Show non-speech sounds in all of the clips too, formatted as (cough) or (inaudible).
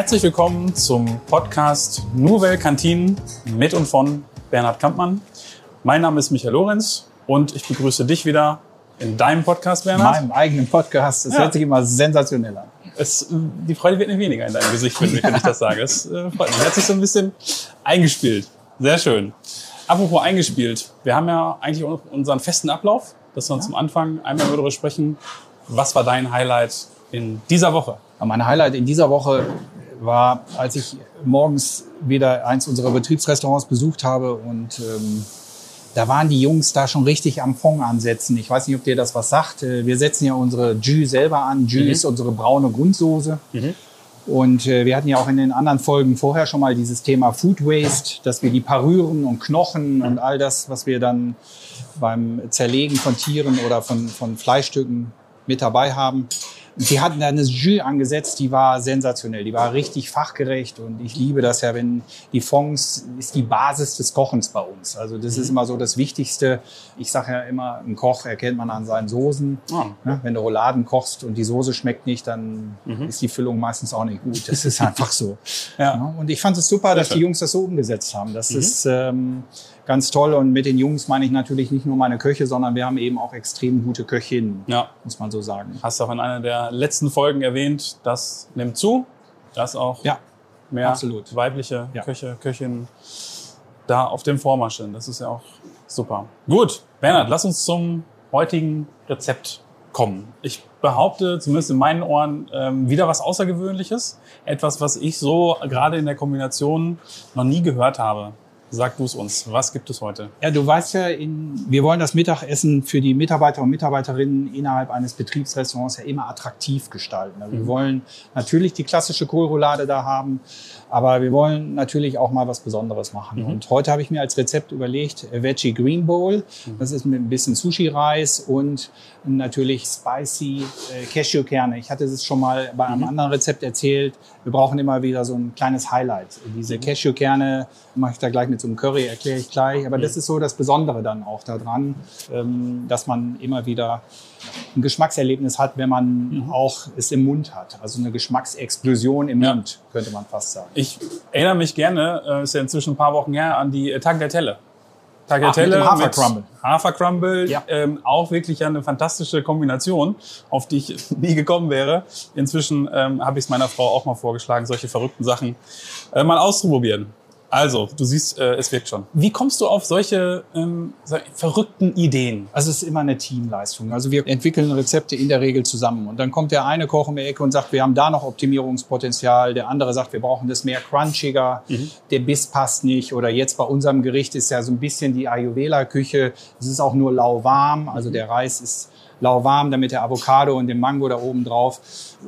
Herzlich willkommen zum Podcast Nouvelle Kantine mit und von Bernhard Kampmann. Mein Name ist Michael Lorenz und ich begrüße dich wieder in deinem Podcast, Bernhard. In meinem eigenen Podcast. Das ja. hört sich immer sensationell an. Es, die Freude wird nicht weniger in deinem Gesicht, wenn, wenn ich das sage. Es äh, freut mich. Hat sich so ein bisschen eingespielt. Sehr schön. Apropos eingespielt. Wir haben ja eigentlich unseren festen Ablauf, dass wir uns ja. zum Anfang einmal darüber sprechen. Was war dein Highlight in dieser Woche? Mein Highlight in dieser Woche war, als ich morgens wieder eins unserer Betriebsrestaurants besucht habe und ähm, da waren die Jungs da schon richtig am Fond ansetzen. Ich weiß nicht, ob dir das was sagt. Äh, wir setzen ja unsere Jus selber an. Jus mhm. ist unsere braune Grundsoße. Mhm. Und äh, wir hatten ja auch in den anderen Folgen vorher schon mal dieses Thema Food Waste, dass wir die Parüren und Knochen und all das, was wir dann beim Zerlegen von Tieren oder von, von Fleischstücken mit dabei haben, Sie hatten da eine Jus angesetzt, die war sensationell, die war richtig fachgerecht und ich liebe das ja, wenn die Fonds ist die Basis des Kochens bei uns. Also das mhm. ist immer so das Wichtigste. Ich sage ja immer, ein Koch erkennt man an seinen Soßen. Oh. Ja, wenn du Rouladen kochst und die Soße schmeckt nicht, dann mhm. ist die Füllung meistens auch nicht gut. Das ist (laughs) einfach so. ja. Und ich fand es super, dass die Jungs das so umgesetzt haben. Das mhm. ist ähm, ganz toll. Und mit den Jungs meine ich natürlich nicht nur meine Köche, sondern wir haben eben auch extrem gute Köchinnen, ja. muss man so sagen. Hast du auch in einer der letzten Folgen erwähnt, das nimmt zu, dass auch ja, mehr absolut. weibliche ja. Köche, Köchinnen da auf dem Vormarsch sind. Das ist ja auch super. Gut, Bernhard, lass uns zum heutigen Rezept kommen. Ich behaupte, zumindest in meinen Ohren, ähm, wieder was Außergewöhnliches. Etwas, was ich so gerade in der Kombination noch nie gehört habe. Sag du es uns. Was gibt es heute? Ja, du weißt ja, in, wir wollen das Mittagessen für die Mitarbeiter und Mitarbeiterinnen innerhalb eines Betriebsrestaurants ja immer attraktiv gestalten. Also mhm. Wir wollen natürlich die klassische Kohlroulade da haben, aber wir wollen natürlich auch mal was Besonderes machen. Mhm. Und heute habe ich mir als Rezept überlegt Veggie Green Bowl. Mhm. Das ist mit ein bisschen Sushi-Reis und natürlich spicy äh, Cashewkerne. Ich hatte es schon mal bei einem mhm. anderen Rezept erzählt. Wir brauchen immer wieder so ein kleines Highlight. Diese mhm. Cashewkerne mache ich da gleich mit einem Curry, erkläre ich gleich. Aber das ist so das Besondere dann auch daran, ähm, dass man immer wieder ein Geschmackserlebnis hat, wenn man mhm. auch es im Mund hat. Also eine Geschmacksexplosion im ja. Mund, könnte man fast sagen. Ich erinnere mich gerne, äh, ist ja inzwischen ein paar Wochen her, an die Tagliatelle. Tagliatelle Ach, mit Hafercrumble. Hafercrumble, ja. ähm, auch wirklich eine fantastische Kombination, auf die ich (laughs) nie gekommen wäre. Inzwischen ähm, habe ich es meiner Frau auch mal vorgeschlagen, solche verrückten Sachen äh, mal auszuprobieren. Also, du siehst, äh, es wirkt schon. Wie kommst du auf solche ähm, verrückten Ideen? Also es ist immer eine Teamleistung. Also wir entwickeln Rezepte in der Regel zusammen. Und dann kommt der eine Koch um die Ecke und sagt, wir haben da noch Optimierungspotenzial. Der andere sagt, wir brauchen das mehr crunchiger. Mhm. Der Biss passt nicht. Oder jetzt bei unserem Gericht ist ja so ein bisschen die Ayurveda-Küche. Es ist auch nur lauwarm. Also der Reis ist lauwarm, damit der Avocado und den Mango da oben drauf.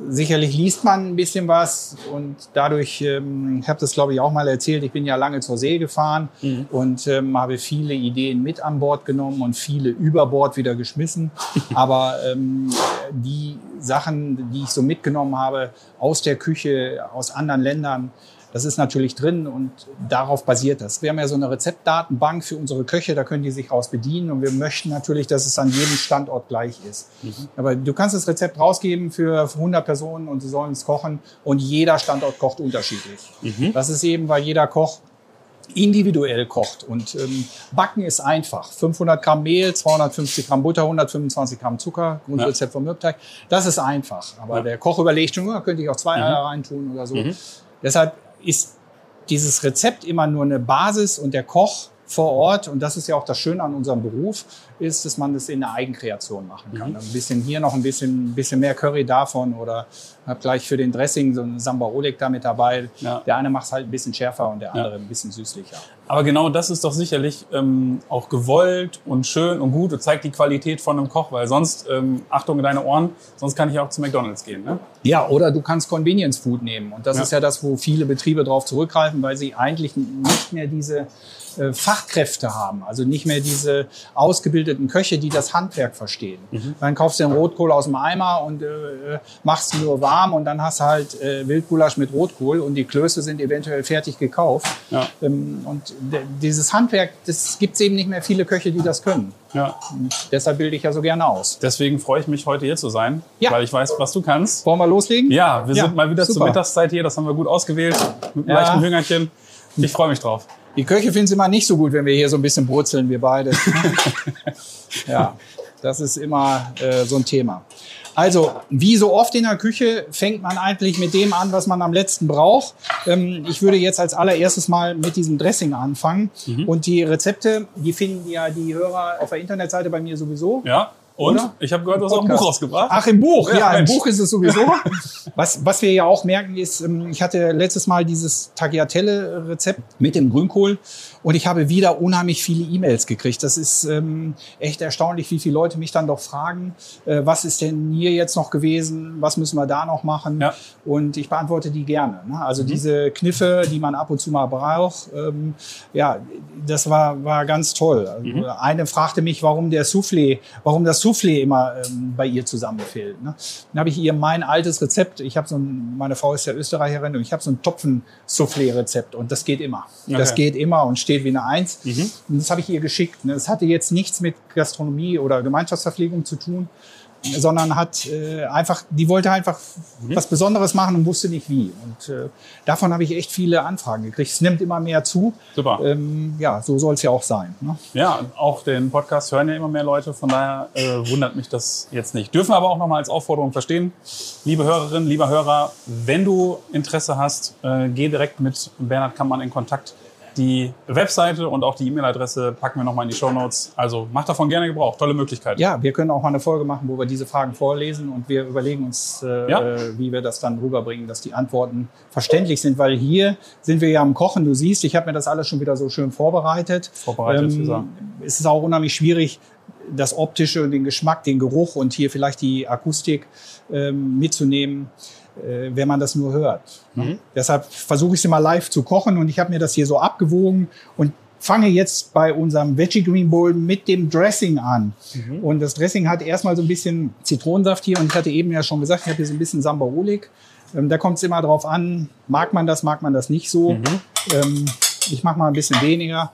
Sicherlich liest man ein bisschen was und dadurch, ähm, ich habe das glaube ich auch mal erzählt, ich bin ja lange zur See gefahren mhm. und ähm, habe viele Ideen mit an Bord genommen und viele über Bord wieder geschmissen. (laughs) Aber ähm, die Sachen, die ich so mitgenommen habe aus der Küche, aus anderen Ländern, das ist natürlich drin und darauf basiert das. Wir haben ja so eine Rezeptdatenbank für unsere Köche, da können die sich raus bedienen und wir möchten natürlich, dass es an jedem Standort gleich ist. Mhm. Aber du kannst das Rezept rausgeben für 100 Personen und sie sollen es kochen und jeder Standort kocht unterschiedlich. Mhm. Das ist eben, weil jeder Koch individuell kocht. Und ähm, Backen ist einfach. 500 Gramm Mehl, 250 Gramm Butter, 125 Gramm Zucker, Grundrezept ja. vom Mürbteig. Das ist einfach. Aber ja. der Koch überlegt schon, könnte ich auch zwei mhm. Eier reintun oder so. Mhm. Deshalb ist dieses Rezept immer nur eine Basis und der Koch vor Ort, und das ist ja auch das Schöne an unserem Beruf, ist, dass man das in der Eigenkreation machen kann. Mhm. Ein bisschen hier noch ein bisschen, ein bisschen mehr Curry davon oder hab gleich für den Dressing so einen Samba Oleg da mit dabei. Ja. Der eine macht es halt ein bisschen schärfer und der andere ja. ein bisschen süßlicher. Aber genau das ist doch sicherlich ähm, auch gewollt und schön und gut und zeigt die Qualität von einem Koch, weil sonst, ähm, Achtung in deine Ohren, sonst kann ich auch zu McDonalds gehen. Ne? Ja, oder du kannst Convenience Food nehmen. Und das ja. ist ja das, wo viele Betriebe drauf zurückgreifen, weil sie eigentlich nicht mehr diese äh, Fachkräfte haben, also nicht mehr diese ausgebildeten Köche, die das Handwerk verstehen. Mhm. Dann kaufst du den Rotkohl aus dem Eimer und äh, machst nur warm und dann hast du halt äh, Wildgulasch mit Rotkohl und die Klöße sind eventuell fertig gekauft. Ja. Ähm, und dieses Handwerk, das gibt es eben nicht mehr viele Köche, die das können. Ja. Und deshalb bilde ich ja so gerne aus. Deswegen freue ich mich, heute hier zu sein, ja. weil ich weiß, was du kannst. Wollen wir loslegen? Ja, wir ja, sind mal wieder super. zur Mittagszeit hier. Das haben wir gut ausgewählt mit einem ja. leichten Hüngerchen. Ich freue mich drauf. Die Köche finden es immer nicht so gut, wenn wir hier so ein bisschen brutzeln, wir beide. (laughs) ja, das ist immer äh, so ein Thema. Also, wie so oft in der Küche fängt man eigentlich mit dem an, was man am letzten braucht. Ähm, ich würde jetzt als allererstes mal mit diesem Dressing anfangen. Mhm. Und die Rezepte, die finden ja die Hörer auf der Internetseite bei mir sowieso. Ja. Und Oder? ich habe gehört, du hast auch ein Buch rausgebracht. Ach, im Buch, ja, ja im Buch ist es sowieso. (laughs) was, was wir ja auch merken ist, ähm, ich hatte letztes Mal dieses Tagliatelle-Rezept mit dem Grünkohl und ich habe wieder unheimlich viele E-Mails gekriegt. Das ist ähm, echt erstaunlich, wie viele Leute mich dann doch fragen, äh, was ist denn hier jetzt noch gewesen, was müssen wir da noch machen? Ja. Und ich beantworte die gerne. Ne? Also mhm. diese Kniffe, die man ab und zu mal braucht, ähm, ja, das war, war ganz toll. Also mhm. Eine fragte mich, warum der Soufflé, warum das Soufflé immer ähm, bei ihr zusammenfällt. Ne? Dann habe ich ihr mein altes Rezept, ich habe so ein, meine Frau ist ja Österreicherin und ich habe so ein Topfen-Soufflé-Rezept und das geht immer. Okay. Das geht immer und steht wie eine Eins. Mhm. Und das habe ich ihr geschickt. Ne? Das hatte jetzt nichts mit Gastronomie oder Gemeinschaftsverpflegung zu tun, sondern hat äh, einfach, die wollte einfach mhm. was Besonderes machen und wusste nicht wie. Und äh, davon habe ich echt viele Anfragen gekriegt. Es nimmt immer mehr zu. Super. Ähm, ja, so soll es ja auch sein. Ne? Ja, auch den Podcast hören ja immer mehr Leute. Von daher äh, wundert mich das jetzt nicht. Dürfen aber auch nochmal als Aufforderung verstehen, liebe Hörerinnen, lieber Hörer, wenn du Interesse hast, äh, geh direkt mit Bernhard Kammmann in Kontakt. Die Webseite und auch die E-Mail-Adresse packen wir nochmal in die Show Notes. Also macht davon gerne Gebrauch. Tolle Möglichkeit. Ja, wir können auch mal eine Folge machen, wo wir diese Fragen vorlesen und wir überlegen uns, äh, ja. äh, wie wir das dann rüberbringen, dass die Antworten verständlich sind. Weil hier sind wir ja am Kochen. Du siehst, ich habe mir das alles schon wieder so schön vorbereitet. Vorbereitet, ähm, Es ist auch unheimlich schwierig, das Optische und den Geschmack, den Geruch und hier vielleicht die Akustik ähm, mitzunehmen. Äh, wenn man das nur hört. Mhm. Deshalb versuche ich es immer live zu kochen und ich habe mir das hier so abgewogen und fange jetzt bei unserem Veggie Green Bowl mit dem Dressing an. Mhm. Und das Dressing hat erstmal so ein bisschen Zitronensaft hier und ich hatte eben ja schon gesagt, ich habe hier so ein bisschen Sambarolik. Ähm, da kommt es immer drauf an, mag man das, mag man das nicht so. Mhm. Ähm, ich mache mal ein bisschen weniger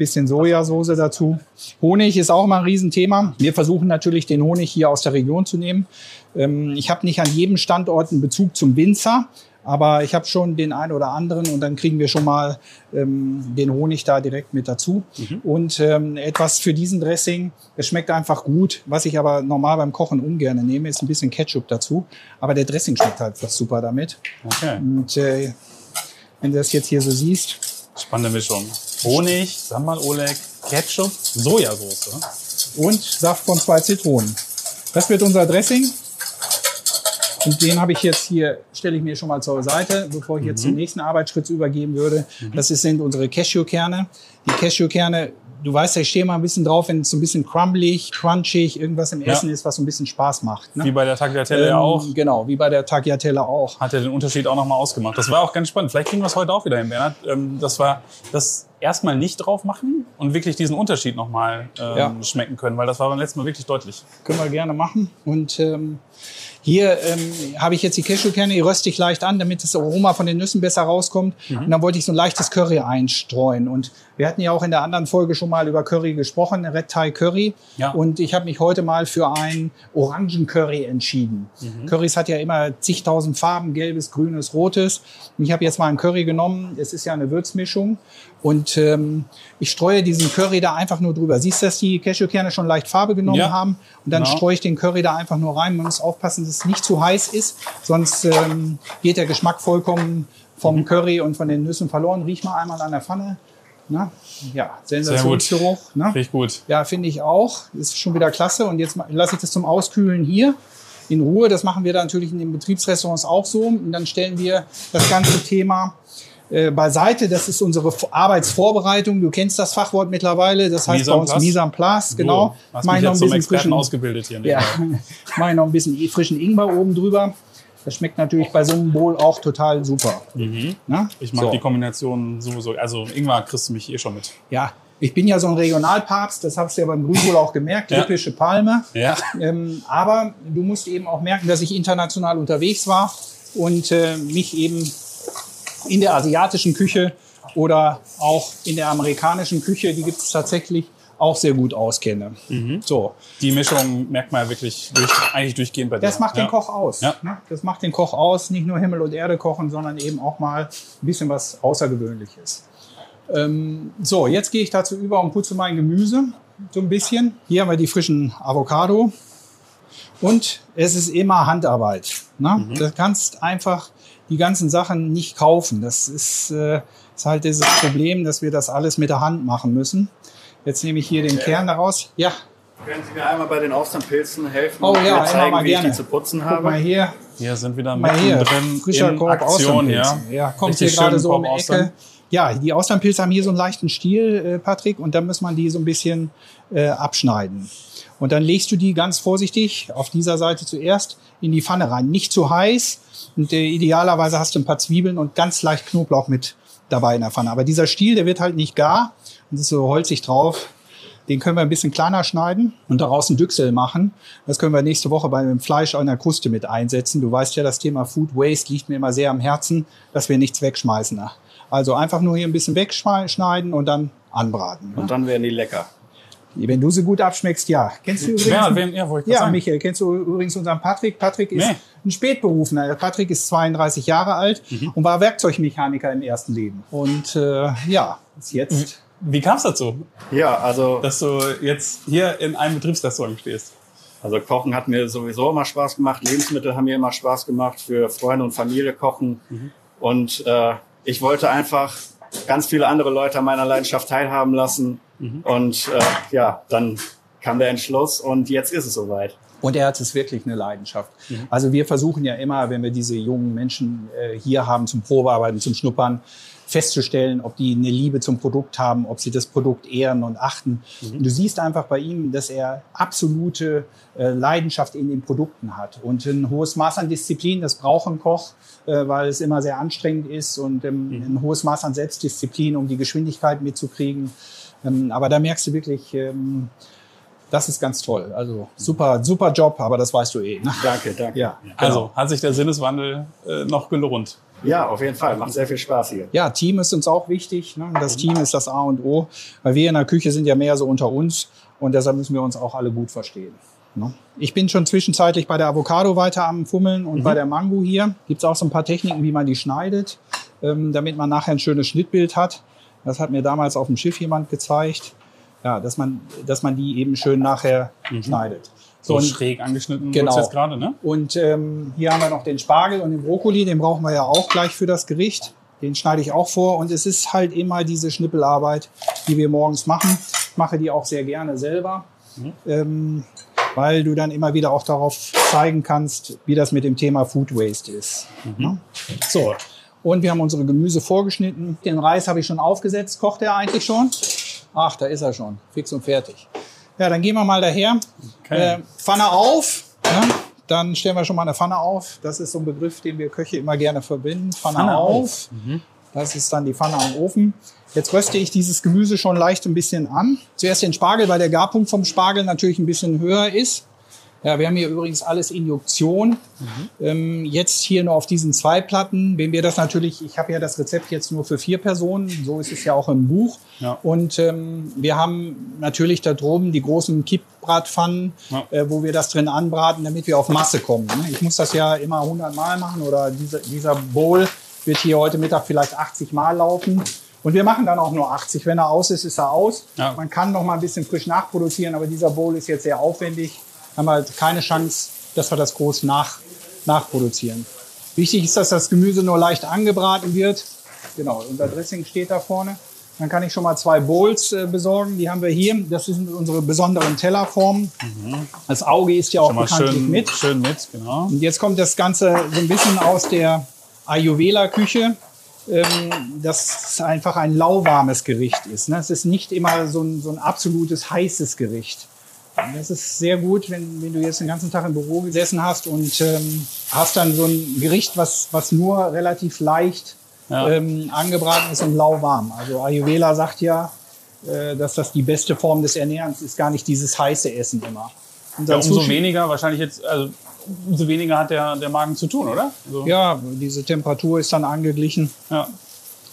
bisschen Sojasauce dazu. Honig ist auch mal ein Riesenthema. Wir versuchen natürlich den Honig hier aus der Region zu nehmen. Ähm, ich habe nicht an jedem Standort einen Bezug zum Winzer, aber ich habe schon den einen oder anderen und dann kriegen wir schon mal ähm, den Honig da direkt mit dazu. Mhm. Und ähm, etwas für diesen Dressing, es schmeckt einfach gut. Was ich aber normal beim Kochen ungern nehme, ist ein bisschen Ketchup dazu. Aber der Dressing schmeckt halt super damit. Okay. Und äh, wenn du das jetzt hier so siehst. Spannende Mischung. Honig, Sambal Oleg, Ketchup, Sojasauce. Und Saft von zwei Zitronen. Das wird unser Dressing. Und den habe ich jetzt hier, stelle ich mir schon mal zur Seite, bevor ich jetzt mhm. zum nächsten Arbeitsschritt übergeben würde. Mhm. Das sind unsere Cashewkerne. Die Cashewkerne, du weißt ja, ich stehe mal ein bisschen drauf, wenn es so ein bisschen crumblig, crunchig, irgendwas im ja. Essen ist, was so ein bisschen Spaß macht. Ne? Wie bei der Tagliatelle ähm, auch. Genau, wie bei der Tagliatelle auch. Hat ja den Unterschied auch nochmal ausgemacht. Das war auch ganz spannend. Vielleicht kriegen wir es heute auch wieder hin, Bernhard. Ähm, das war das erstmal nicht drauf machen und wirklich diesen Unterschied nochmal ähm, ja. schmecken können, weil das war beim letzten Mal wirklich deutlich. Können wir gerne machen. Und ähm, hier ähm, habe ich jetzt die Cashewkerne, die röste ich leicht an, damit das Aroma von den Nüssen besser rauskommt. Mhm. Und dann wollte ich so ein leichtes Curry einstreuen. Und wir hatten ja auch in der anderen Folge schon mal über Curry gesprochen, Red Thai Curry. Ja. Und ich habe mich heute mal für ein Orangen-Curry entschieden. Mhm. Currys hat ja immer zigtausend Farben, gelbes, grünes, rotes. Und ich habe jetzt mal ein Curry genommen. Es ist ja eine Würzmischung. Und ähm, ich streue diesen Curry da einfach nur drüber. Siehst du, dass die Cashewkerne schon leicht Farbe genommen ja. haben? Und dann genau. streue ich den Curry da einfach nur rein. Man muss aufpassen, dass es nicht zu heiß ist, sonst ähm, geht der Geschmack vollkommen vom mhm. Curry und von den Nüssen verloren. Riech mal einmal an der Pfanne. Na? Ja, Sensationsgeruch. Ne? Ich gut. Ja, finde ich auch. Ist schon wieder klasse. Und jetzt lasse ich das zum Auskühlen hier in Ruhe. Das machen wir dann natürlich in den Betriebsrestaurants auch so. Und dann stellen wir das ganze Thema äh, beiseite. Das ist unsere Arbeitsvorbereitung. Du kennst das Fachwort mittlerweile. Das heißt bei uns Mise en place. Genau. So, hast mich noch ein bisschen frischen, ausgebildet hier. Ja, (laughs) mache ich noch ein bisschen frischen Ingwer oben drüber. Das schmeckt natürlich bei so einem Bowl auch total super. Mhm. Ich mag so. die Kombination sowieso. Also Ingwer kriegst du mich eh schon mit. Ja, Ich bin ja so ein Regionalpapst, das hast du ja beim Grünkohl auch gemerkt, ja. typische Palme. Ja. Ähm, aber du musst eben auch merken, dass ich international unterwegs war und äh, mich eben in der asiatischen Küche oder auch in der amerikanischen Küche, die gibt es tatsächlich, auch sehr gut auskenne. Mhm. So. Die Mischung merkt man ja wirklich durch, eigentlich durchgehend bei dir. Das macht ja. den Koch aus. Ja. Ne? Das macht den Koch aus, nicht nur Himmel und Erde kochen, sondern eben auch mal ein bisschen was Außergewöhnliches. Ähm, so, jetzt gehe ich dazu über und putze mein Gemüse so ein bisschen. Hier haben wir die frischen Avocado. Und es ist immer Handarbeit. Ne? Mhm. Du kannst einfach die ganzen Sachen nicht kaufen. Das ist, äh, ist halt dieses Problem, dass wir das alles mit der Hand machen müssen. Jetzt nehme ich hier den ja. Kern daraus. Ja. Können Sie mir einmal bei den Austernpilzen helfen oh, und ja, mir zeigen, mal wie gerne. ich die zu putzen habe? Guck mal hier. Hier sind wieder mal hier. drin Frischer Korb Aktion, ja. ja. Kommt Richtig hier gerade so um die Ecke. Ja, die Austernpilze haben hier so einen leichten Stiel, äh, Patrick, und dann muss man die so ein bisschen äh, abschneiden. Und dann legst du die ganz vorsichtig auf dieser Seite zuerst in die Pfanne rein. Nicht zu heiß. Und äh, idealerweise hast du ein paar Zwiebeln und ganz leicht Knoblauch mit dabei in der Pfanne. Aber dieser Stiel, der wird halt nicht gar. Und ist so holzig drauf. Den können wir ein bisschen kleiner schneiden und daraus einen Düchsel machen. Das können wir nächste Woche beim Fleisch an der Kruste mit einsetzen. Du weißt ja, das Thema Food Waste liegt mir immer sehr am Herzen, dass wir nichts wegschmeißen. Also einfach nur hier ein bisschen wegschneiden und dann anbraten. Und dann werden die lecker. Wenn du sie gut abschmeckst, ja. Kennst du übrigens? Ja, wen, ja, wollte ich ja Michael, kennst du übrigens unseren Patrick? Patrick ist nee. ein Spätberufener. Patrick ist 32 Jahre alt mhm. und war Werkzeugmechaniker im ersten Leben. Und äh, ja, ist jetzt wie kam es dazu? Ja, also. Dass du jetzt hier in einem Betriebsrestaurant stehst. Also Kochen hat mir sowieso immer Spaß gemacht. Lebensmittel haben mir immer Spaß gemacht. Für Freunde und Familie kochen. Mhm. Und äh, ich wollte einfach ganz viele andere Leute an meiner Leidenschaft teilhaben lassen. Mhm. Und äh, ja, dann kam der Entschluss und jetzt ist es soweit. Und er hat es wirklich eine Leidenschaft. Mhm. Also wir versuchen ja immer, wenn wir diese jungen Menschen äh, hier haben zum Probearbeiten, zum Schnuppern, festzustellen, ob die eine Liebe zum Produkt haben, ob sie das Produkt ehren und achten. Mhm. Du siehst einfach bei ihm, dass er absolute äh, Leidenschaft in den Produkten hat und ein hohes Maß an Disziplin. Das braucht ein Koch, äh, weil es immer sehr anstrengend ist und ähm, mhm. ein hohes Maß an Selbstdisziplin, um die Geschwindigkeit mitzukriegen. Ähm, aber da merkst du wirklich, ähm, das ist ganz toll. Also super, super Job, aber das weißt du eh. Ne? Danke, danke. Ja, also genau. hat sich der Sinneswandel äh, noch gelohnt. Ja, auf jeden Fall. Macht sehr viel Spaß hier. Ja, Team ist uns auch wichtig. Ne? Das Team ist das A und O, weil wir in der Küche sind ja mehr so unter uns und deshalb müssen wir uns auch alle gut verstehen. Ne? Ich bin schon zwischenzeitlich bei der Avocado weiter am Fummeln und mhm. bei der Mango hier gibt es auch so ein paar Techniken, wie man die schneidet, ähm, damit man nachher ein schönes Schnittbild hat. Das hat mir damals auf dem Schiff jemand gezeigt. Ja, dass man, dass man die eben schön nachher mhm. schneidet. So und, schräg angeschnitten genau. jetzt gerade, ne? Und ähm, hier haben wir noch den Spargel und den Brokkoli, den brauchen wir ja auch gleich für das Gericht. Den schneide ich auch vor und es ist halt immer diese Schnippelarbeit, die wir morgens machen. Ich mache die auch sehr gerne selber, mhm. ähm, weil du dann immer wieder auch darauf zeigen kannst, wie das mit dem Thema Food Waste ist. Mhm. Ne? So, und wir haben unsere Gemüse vorgeschnitten. Den Reis habe ich schon aufgesetzt. Kocht er eigentlich schon? Ach, da ist er schon. Fix und fertig. Ja, dann gehen wir mal daher. Okay. Äh, Pfanne auf. Ja, dann stellen wir schon mal eine Pfanne auf. Das ist so ein Begriff, den wir Köche immer gerne verbinden. Pfanne, Pfanne auf. auf. Mhm. Das ist dann die Pfanne am Ofen. Jetzt röste ich dieses Gemüse schon leicht ein bisschen an. Zuerst den Spargel, weil der Garpunkt vom Spargel natürlich ein bisschen höher ist. Ja, wir haben hier übrigens alles Induktion. Mhm. Ähm, jetzt hier nur auf diesen zwei Platten. Wenn wir das natürlich, ich habe ja das Rezept jetzt nur für vier Personen, so ist es ja auch im Buch. Ja. Und ähm, wir haben natürlich da droben die großen Kippbratpfannen, ja. äh, wo wir das drin anbraten, damit wir auf Masse kommen. Ne? Ich muss das ja immer 100 Mal machen oder dieser, dieser Bowl wird hier heute Mittag vielleicht 80 Mal laufen. Und wir machen dann auch nur 80. Wenn er aus ist, ist er aus. Ja. Man kann noch mal ein bisschen frisch nachproduzieren, aber dieser Bowl ist jetzt sehr aufwendig haben wir halt keine Chance, dass wir das groß nach, nachproduzieren. Wichtig ist, dass das Gemüse nur leicht angebraten wird. Genau, unser Dressing steht da vorne. Dann kann ich schon mal zwei Bowls äh, besorgen. Die haben wir hier. Das sind unsere besonderen Tellerformen. Mhm. Das Auge ist ja auch bekanntlich schön, mit. Schön mit, genau. Und jetzt kommt das Ganze so ein bisschen aus der Ayurveda-Küche. Ähm, das einfach ein lauwarmes Gericht ist. Ne? Es ist nicht immer so ein, so ein absolutes heißes Gericht. Das ist sehr gut, wenn, wenn du jetzt den ganzen Tag im Büro gesessen hast und ähm, hast dann so ein Gericht, was, was nur relativ leicht ja. ähm, angebraten ist und lauwarm. Also Ayurveda sagt ja, äh, dass das die beste Form des Ernährens ist, gar nicht dieses heiße Essen immer. Ja, umso Sushi weniger wahrscheinlich jetzt, also umso weniger hat der, der Magen zu tun, oder? So. Ja, diese Temperatur ist dann angeglichen. Ja.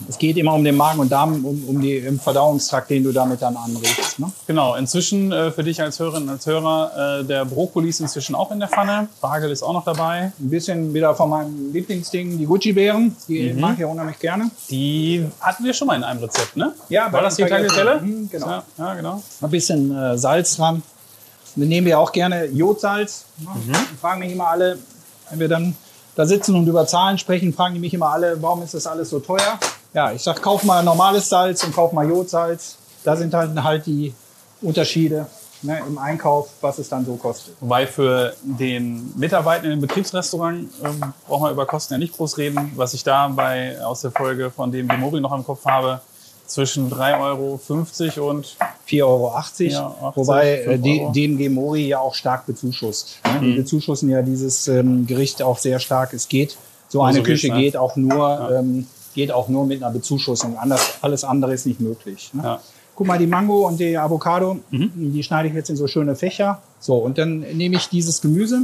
Es geht immer um den Magen und Darm, um, um die, im Verdauungstrakt, den du damit dann anregst. Ne? Genau, inzwischen äh, für dich als Hörerin, als Hörer, äh, der Brokkoli ist inzwischen auch in der Pfanne. Spargel ist auch noch dabei. Ein bisschen wieder von meinem Lieblingsding, die Gucci-Beeren. Die mhm. mag ich ja unheimlich gerne. Die hatten wir schon mal in einem Rezept, ne? Ja, war das die Tagliatelle? Mhm, genau. Ja, ja, genau. Ein bisschen äh, Salz dran. Dann nehmen wir auch gerne Jodsalz. Mhm. Fragen mich immer alle, wenn wir dann da sitzen und über Zahlen sprechen, fragen die mich immer alle, warum ist das alles so teuer? Ja, ich sag, kauf mal normales Salz und kauf mal Jodsalz. Da sind halt, halt die Unterschiede ne, im Einkauf, was es dann so kostet. Wobei für den Mitarbeiter im Betriebsrestaurant ähm, braucht man über Kosten ja nicht groß reden. Was ich da bei, aus der Folge von dem Mori noch im Kopf habe, zwischen 3,50 Euro und 4,80 Euro. Ja, Wobei äh, Euro. DMG Mori ja auch stark bezuschusst. Ne? Mhm. Die bezuschussen ja dieses ähm, Gericht auch sehr stark. Es geht, so eine also Küche geht, geht auch nur, ja. ähm, geht auch nur mit einer Bezuschussung. Anders, alles andere ist nicht möglich. Ne? Ja. Guck mal, die Mango und die Avocado, mhm. die schneide ich jetzt in so schöne Fächer. So, und dann nehme ich dieses Gemüse,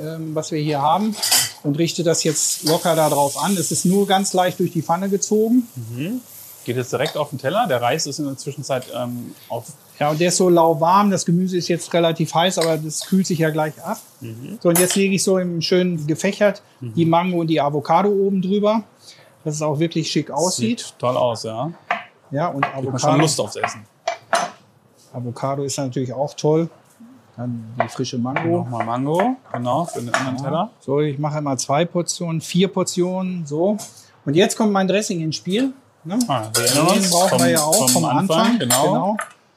ähm, was wir hier haben, und richte das jetzt locker da drauf an. Es ist nur ganz leicht durch die Pfanne gezogen. Mhm. Geht jetzt direkt auf den Teller. Der Reis ist in der Zwischenzeit ähm, auf. Ja, und der ist so lauwarm. Das Gemüse ist jetzt relativ heiß, aber das kühlt sich ja gleich ab. Mhm. So, und jetzt lege ich so im schön gefächert mhm. die Mango und die Avocado oben drüber, dass es auch wirklich schick aussieht. Sieht toll aus, ja. Ja, und Avocado. Man schon Lust aufs Essen. Avocado ist natürlich auch toll. Dann die frische Mango. Nochmal Mango, genau, für den anderen Teller. So, ich mache immer zwei Portionen, vier Portionen, so. Und jetzt kommt mein Dressing ins Spiel. Ne? Ah, den brauchen vom, wir ja auch vom, Anfang. Anfang. Genau. genau.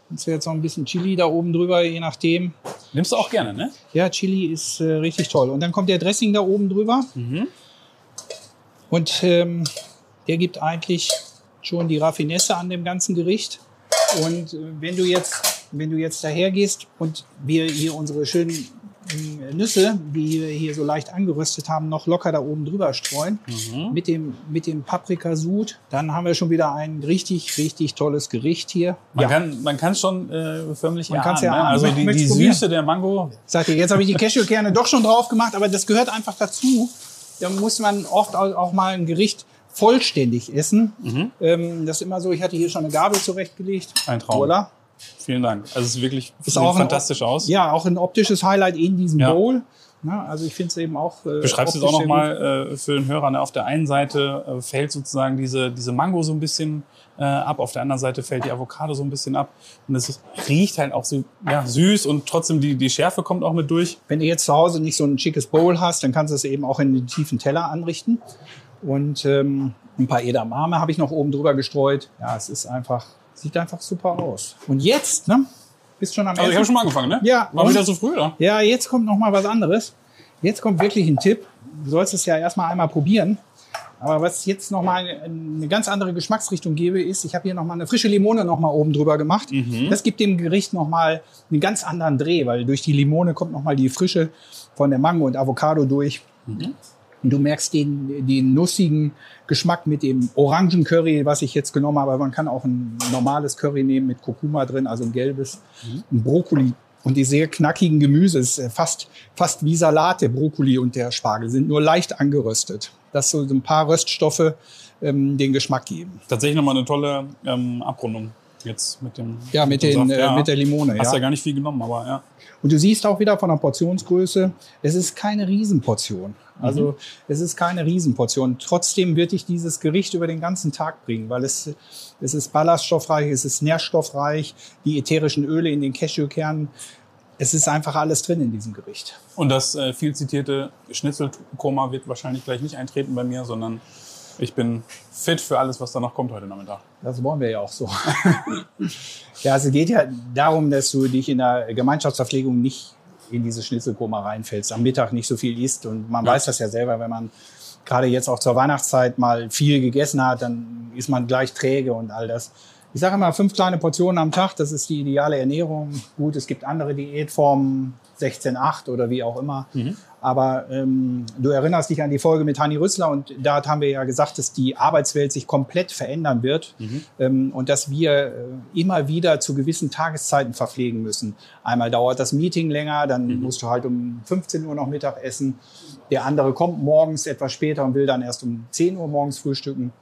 Und jetzt noch ein bisschen Chili da oben drüber, je nachdem. Nimmst du auch gerne, ne? Ja, Chili ist äh, richtig toll. Und dann kommt der Dressing da oben drüber. Mhm. Und ähm, der gibt eigentlich schon die Raffinesse an dem ganzen Gericht. Und äh, wenn du jetzt, wenn du jetzt daher gehst und wir hier unsere schönen Nüsse, die wir hier so leicht angeröstet haben, noch locker da oben drüber streuen. Mhm. Mit dem, mit dem Paprikasud. Dann haben wir schon wieder ein richtig, richtig tolles Gericht hier. Man ja. kann, man kann schon äh, förmlich man erahnen, ja ne? Also (laughs) die, die Süße der Mango. Sagt ihr, jetzt habe ich die Cashewkerne doch schon drauf gemacht, aber das gehört einfach dazu. Da muss man oft auch mal ein Gericht vollständig essen. Mhm. Ähm, das ist immer so, ich hatte hier schon eine Gabel zurechtgelegt. Ein Traum. Oder? Vielen Dank. Also es ist wirklich ist auch fantastisch ein, aus. Ja, auch ein optisches Highlight in diesem ja. Bowl. Ja, also ich finde es eben auch. Äh, Beschreibst du es auch nochmal äh, für den Hörer. Ne? Auf der einen Seite äh, fällt sozusagen diese, diese Mango so ein bisschen äh, ab, auf der anderen Seite fällt die Avocado so ein bisschen ab. Und es riecht halt auch so ja, süß und trotzdem die, die Schärfe kommt auch mit durch. Wenn du jetzt zu Hause nicht so ein schickes Bowl hast, dann kannst du es eben auch in den tiefen Teller anrichten. Und ähm, ein paar Edamame habe ich noch oben drüber gestreut. Ja, es ist einfach Sieht einfach super aus. Und jetzt, ne? Bist schon am Ende. Also ich habe schon mal angefangen, ne? Ja. War wieder so früh, oder? Ja, jetzt kommt noch mal was anderes. Jetzt kommt wirklich ein Tipp. Du sollst es ja erstmal einmal probieren. Aber was jetzt noch mal eine ganz andere Geschmacksrichtung gebe, ist, ich habe hier noch mal eine frische Limone noch mal oben drüber gemacht. Mhm. Das gibt dem Gericht noch mal einen ganz anderen Dreh, weil durch die Limone kommt noch mal die Frische von der Mango und Avocado durch. Mhm. Und du merkst den, den nussigen Geschmack mit dem Orangencurry, was ich jetzt genommen habe. Man kann auch ein normales Curry nehmen mit Kurkuma drin, also ein gelbes, mhm. ein Brokkoli. Und die sehr knackigen Gemüse, ist fast, fast wie Salat, der Brokkoli und der Spargel, sind nur leicht angeröstet. Dass so ein paar Röststoffe ähm, den Geschmack geben. Tatsächlich nochmal eine tolle ähm, Abrundung jetzt mit dem Ja, mit, den, äh, ja. mit der Limone. Hast ja. ja gar nicht viel genommen, aber ja. Und du siehst auch wieder von der Portionsgröße, es ist keine Riesenportion. Also mhm. es ist keine Riesenportion. Trotzdem wird dich dieses Gericht über den ganzen Tag bringen, weil es, es ist ballaststoffreich, es ist nährstoffreich, die ätherischen Öle in den Cashewkernen. Es ist einfach alles drin in diesem Gericht. Und das äh, viel zitierte Schnitzelkoma wird wahrscheinlich gleich nicht eintreten bei mir, sondern ich bin fit für alles, was da noch kommt heute Nachmittag. Das wollen wir ja auch so. (laughs) ja, also es geht ja darum, dass du dich in der Gemeinschaftsverpflegung nicht in diese Schnitzelkoma reinfällst, am Mittag nicht so viel isst. Und man ja. weiß das ja selber, wenn man gerade jetzt auch zur Weihnachtszeit mal viel gegessen hat, dann ist man gleich träge und all das. Ich sage immer fünf kleine Portionen am Tag, das ist die ideale Ernährung. Gut, es gibt andere Diätformen, 16,8 oder wie auch immer. Mhm. Aber ähm, du erinnerst dich an die Folge mit Hani Rüssler und da haben wir ja gesagt, dass die Arbeitswelt sich komplett verändern wird mhm. ähm, und dass wir äh, immer wieder zu gewissen Tageszeiten verpflegen müssen. Einmal dauert das Meeting länger, dann mhm. musst du halt um 15 Uhr noch Mittag essen. Der andere kommt morgens etwas später und will dann erst um 10 Uhr morgens frühstücken.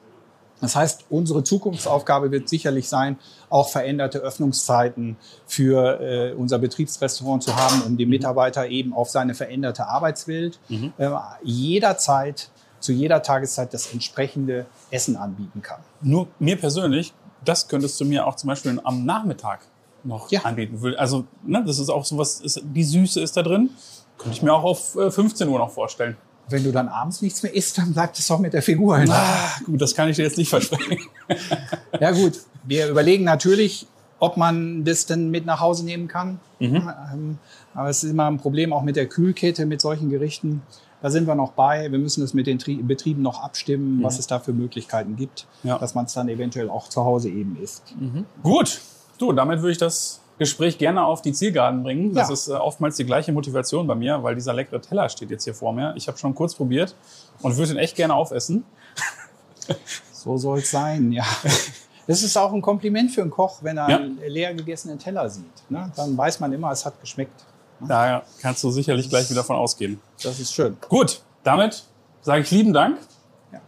Das heißt, unsere Zukunftsaufgabe wird sicherlich sein, auch veränderte Öffnungszeiten für äh, unser Betriebsrestaurant zu haben, um dem Mitarbeiter eben auf seine veränderte Arbeitswelt mhm. äh, jederzeit, zu jeder Tageszeit das entsprechende Essen anbieten kann. Nur mir persönlich, das könntest du mir auch zum Beispiel am Nachmittag noch ja. anbieten. Also, ne, das ist auch sowas, ist, die Süße ist da drin. Könnte ich mir auch auf 15 äh, Uhr noch vorstellen. Wenn du dann abends nichts mehr isst, dann bleibt es auch mit der Figur. Ah, gut, das kann ich dir jetzt nicht versprechen. (laughs) ja gut, wir überlegen natürlich, ob man das denn mit nach Hause nehmen kann. Mhm. Ähm, aber es ist immer ein Problem auch mit der Kühlkette, mit solchen Gerichten. Da sind wir noch bei. Wir müssen es mit den Betrieben noch abstimmen, mhm. was es da für Möglichkeiten gibt, ja. dass man es dann eventuell auch zu Hause eben isst. Mhm. Gut, du, damit würde ich das Gespräch gerne auf die Zielgeraden bringen. Das ja. ist äh, oftmals die gleiche Motivation bei mir, weil dieser leckere Teller steht jetzt hier vor mir. Ich habe schon kurz probiert und würde ihn echt gerne aufessen. (laughs) So soll es sein, ja. Das ist auch ein Kompliment für einen Koch, wenn er ja. einen leer gegessenen Teller sieht. Ne? Dann weiß man immer, es hat geschmeckt. Ne? Daher kannst du sicherlich gleich wieder davon ausgehen. Das ist schön. Gut, damit sage ich lieben Dank.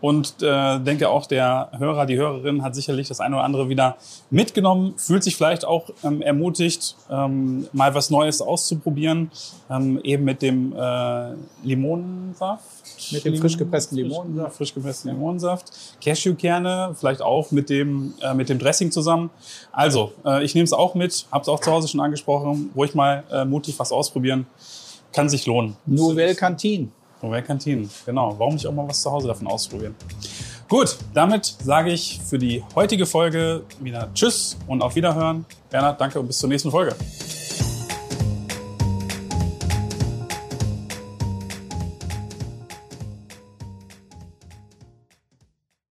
Und äh, denke auch, der Hörer, die Hörerin hat sicherlich das eine oder andere wieder mitgenommen, fühlt sich vielleicht auch ähm, ermutigt, ähm, mal was Neues auszuprobieren, ähm, eben mit dem äh, Limonensaft. Mit dem frisch gepressten Limonensaft. Frisch gepressten Limonensaft. Cashewkerne, vielleicht auch mit dem, äh, mit dem Dressing zusammen. Also, äh, ich nehme es auch mit, habe es auch zu Hause schon angesprochen, ruhig mal äh, mutig was ausprobieren. Kann sich lohnen. Nouvelle Cantine. Kantinen, genau. Warum nicht auch mal was zu Hause davon ausprobieren? Gut, damit sage ich für die heutige Folge wieder Tschüss und auf Wiederhören. Bernhard, danke und bis zur nächsten Folge.